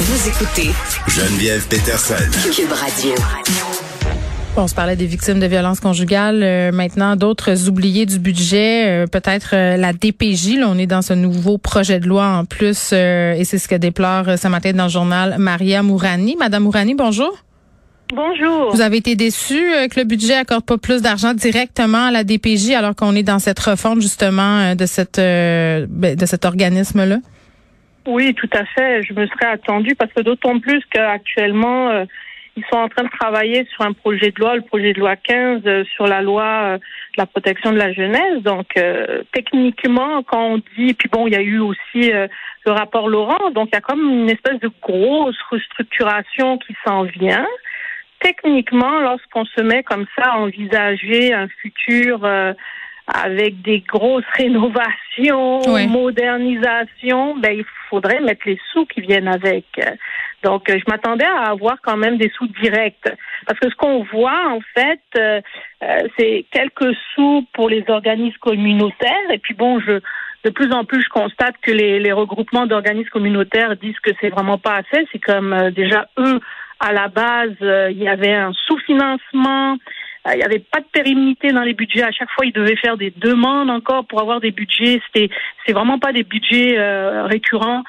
Vous écoutez Geneviève Peterson. Cube Radio. Bon, on se parlait des victimes de violences conjugales. Euh, maintenant, d'autres oubliés du budget, euh, peut-être euh, la DPJ. Là, on est dans ce nouveau projet de loi en plus, et c'est ce que déplore ce matin dans le journal Maria Mourani. Madame Mourani, bonjour. Bonjour. Vous avez été déçu que le budget accorde pas plus d'argent directement à la DPJ alors qu'on est dans cette refonte justement de cette ben, de cet organisme-là? Oui, tout à fait. Je me serais attendue parce que d'autant plus qu'actuellement, euh, ils sont en train de travailler sur un projet de loi, le projet de loi 15, euh, sur la loi euh, de la protection de la jeunesse. Donc, techniquement, quand on dit, puis bon, il y a eu aussi le rapport Laurent, donc il y a comme une espèce de grosse restructuration qui s'en vient. Techniquement, lorsqu'on se met comme ça à envisager un futur avec des grosses rénovations, modernisations, ben il faudrait mettre les sous qui viennent avec. Donc, je m'attendais à avoir quand même des sous directs. Parce que ce qu'on voit, en fait, euh, euh, c'est quelques sous pour les organismes communautaires. Et puis, bon, je, de plus en plus, je constate que les, les regroupements d'organismes communautaires disent que c'est vraiment pas assez. C'est comme euh, déjà eux, à la base, il y avait un sous-financement. Il n'y avait pas de pérennité dans les budgets. À chaque fois, ils devaient faire des demandes encore pour avoir des budgets. C'était, c'est vraiment pas des budgets euh, récurrents.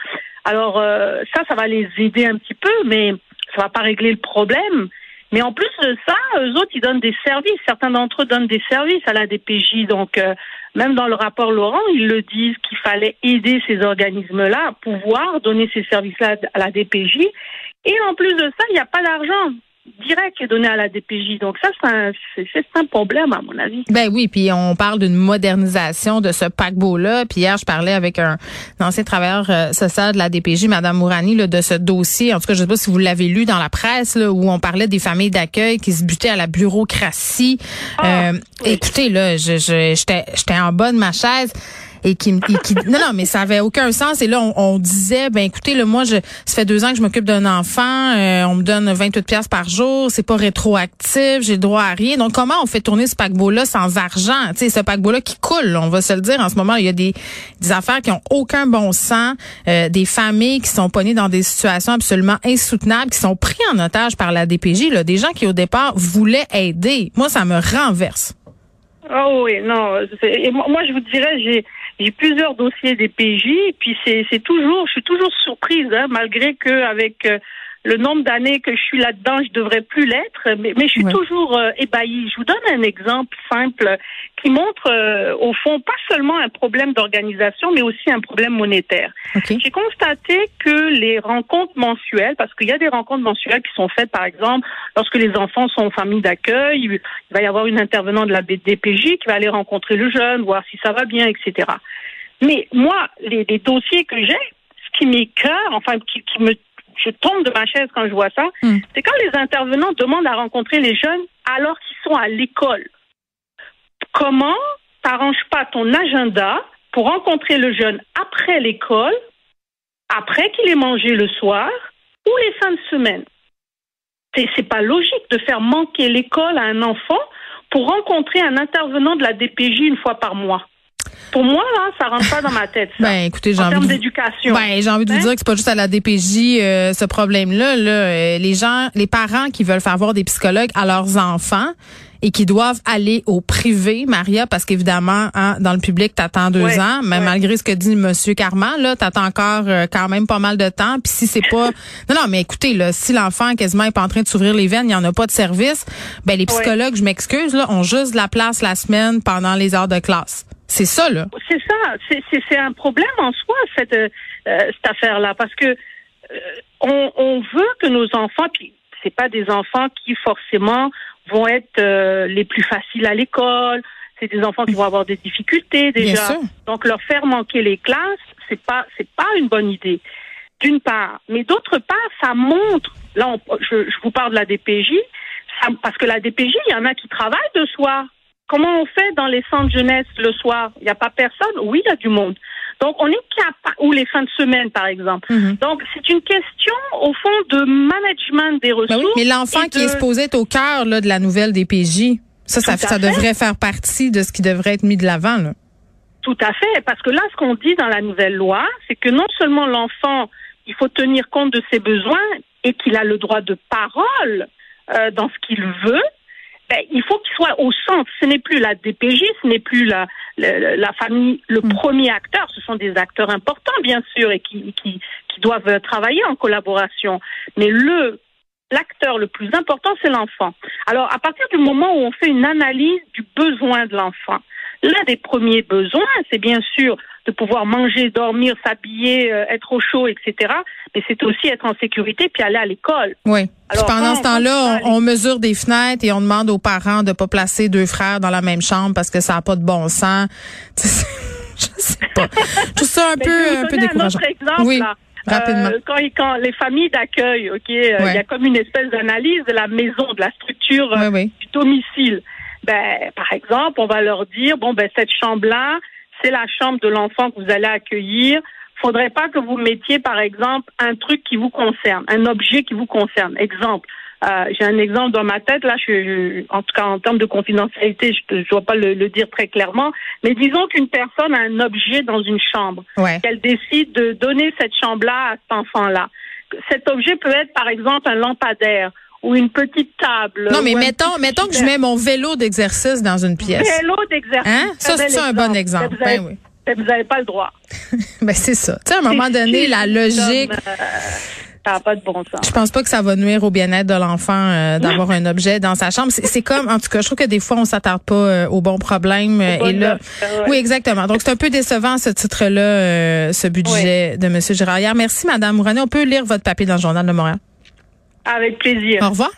Alors euh, ça, ça va les aider un petit peu, mais ça va pas régler le problème. Mais en plus de ça, eux autres, ils donnent des services. Certains d'entre eux donnent des services à la DPJ. Donc, euh, même dans le rapport Laurent, ils le disent qu'il fallait aider ces organismes-là à pouvoir donner ces services-là à la DPJ. Et en plus de ça, il n'y a pas d'argent direct qui est donné à la DPJ. Donc ça, c'est un, problème, à mon avis. Ben oui, puis on parle d'une modernisation de ce paquebot-là. Puis hier, je parlais avec un, ancien travailleur euh, social de la DPJ, Madame Mourani, là, de ce dossier. En tout cas, je sais pas si vous l'avez lu dans la presse, là, où on parlait des familles d'accueil qui se butaient à la bureaucratie. Ah, euh, Écoutez, là, je, j'étais, j'étais en bas de ma chaise et qui, qui non non mais ça avait aucun sens. Et là on, disait ben écoutez là moi je ça fait deux ans que je m'occupe d'un enfant euh, on me donne 28 pièces par jour c'est pas rétroactif j'ai droit à rien. Donc comment on fait tourner ce paquebot là sans argent? Tu sais ce paquebot là qui coule on va se le dire en ce moment il y a des, des affaires qui ont aucun bon sens euh, des familles qui sont pognées dans des situations absolument insoutenables qui sont pris en otage par la DPJ là des gens qui au départ voulaient aider. Moi ça me renverse. Oh oui, non. Et moi, je vous dirais, j'ai j'ai plusieurs dossiers des PJ, puis c'est toujours, je suis toujours surprise, hein, malgré que avec euh, le nombre d'années que je suis là-dedans, je devrais plus l'être, mais, mais, je suis toujours euh, ébahie. Je vous donne un exemple simple qui montre, euh, au fond, pas seulement un problème d'organisation, mais aussi un problème monétaire. J'ai constaté que les rencontres mensuelles, parce qu'il y a des rencontres mensuelles qui sont faites, par exemple, lorsque les enfants sont en famille d'accueil, il va y avoir une intervenante de la BDPJ qui va aller rencontrer le jeune, voir si ça va bien, etc. Mais moi, les, les dossiers que j'ai, ce qui m'écœure, enfin, qui, qui me je tombe de ma chaise quand je vois ça, hmm. c'est quand les intervenants demandent à rencontrer les jeunes alors qu'ils sont à l'école. Comment t'arranges pas ton agenda pour rencontrer le jeune après l'école, après qu'il ait mangé le soir ou les fins de semaine? C'est pas logique de faire manquer l'école à un enfant pour rencontrer un intervenant de la DPJ une fois par mois. Pour moi, là, ça rentre pas dans ma tête. Ça, ben, écoutez, j'ai en termes d'éducation. Ben, j'ai envie de vous hein? dire que c'est pas juste à la DPJ euh, ce problème-là. Là, euh, les gens, les parents qui veulent faire voir des psychologues à leurs enfants et qui doivent aller au privé, Maria, parce qu'évidemment, hein, dans le public, t'attends deux ans, mais malgré ce que dit Monsieur Carman, là, t'attends encore euh, quand même pas mal de temps. Puis si c'est pas, non, non, mais écoutez, là, si l'enfant quasiment est pas en train de s'ouvrir les veines, il y en a pas de service, ben les psychologues, je m'excuse, là, ont juste de la place la semaine pendant les heures de classe. C'est ça, là. C'est ça. C'est un problème en soi, cette, euh, cette affaire-là, parce que euh, on, on, veut que nos enfants, puis c'est pas des enfants qui forcément vont être euh, les plus faciles à l'école. C'est des enfants qui vont avoir des difficultés déjà. Donc leur faire manquer les classes, c'est pas c'est pas une bonne idée. D'une part, mais d'autre part, ça montre. Là, je, je, vous parle de la DPJ, ça, parce que la DPJ, il y en a qui travaillent de soir. Comment on fait dans les centres jeunesse le soir? Il n'y a pas personne? Oui, il y a du monde. Donc, on est capable, ou les fins de semaine, par exemple. Mhm. Donc, c'est une question, au fond, de management des ben ressources. mais l'enfant qui est supposé être au cœur là, de la nouvelle DPJ, ça, ça, ça devrait faire partie de ce qui devrait être mis de l'avant. Tout à fait, parce que là, ce qu'on dit dans la nouvelle loi, c'est que non seulement l'enfant il faut tenir compte de ses besoins et qu'il a le droit de parole euh, dans ce qu'il veut, ben, il faut qu'il soit au centre. Ce n'est plus la DPJ, ce n'est plus la, la, la, famille, le mm. premier acteur. Ce sont des acteurs importants, bien sûr, et qui, qui, qui doivent travailler en collaboration. Mais le l'acteur le plus important, c'est l'enfant. Alors, à partir du moment où on fait une analyse du besoin de l'enfant, l'un des premiers besoins, c'est bien sûr de pouvoir manger, dormir, s'habiller, euh, être au chaud, etc. Mais c'est aussi être en sécurité puis aller à l'école. Oui. Alors, pendant ce temps-là, on, mesure des fenêtres et on demande aux parents de pas placer deux frères dans la même chambre parce que ça n'a pas de bon sens. je sais pas. Tout ça un peu, un peu décourageant. Un exemple, oui. Rapidement. Euh, quand, quand, les familles d'accueil, ok, euh, il y a comme une espèce d'analyse de la maison, de la structure du domicile. Ben, par exemple, on va leur dire bon ben cette chambre-là, c'est la chambre de l'enfant que vous allez accueillir. Faudrait pas que vous mettiez, par exemple, un truc qui vous concerne, un objet qui vous concerne. Exemple, euh, j'ai un exemple dans ma tête, là, je, en tout cas en termes de confidentialité, je ne dois pas le, dire très clairement, mais disons qu'une personne a un objet dans une chambre, qu'elle décide de donner cette chambre-là à cet enfant-là. Cet objet peut être, par exemple, un lampadaire ou une petite table. Non, mais mettons, mettons que je mets mon vélo d'exercice dans une pièce. Vélo d'exercice. Hein? Ça, c'est un bon exemple. Vous ben Vous n'avez pas le droit. ben, c'est ça. Tu sais, à un moment donné, la logique. Euh, ça n'a pas de bon sens. Je pense pas que ça va nuire au bien-être de l'enfant euh, d'avoir un objet dans sa chambre. C'est comme, en tout cas, je trouve que des fois, on s'attarde pas euh, aux bons problèmes. et là, oui, exactement. Donc, c'est un peu décevant, ce titre-là, ce budget de M. Girard. Merci, Madame René. On peut lire votre papier dans le Journal de Montréal. Avec plaisir. Au revoir.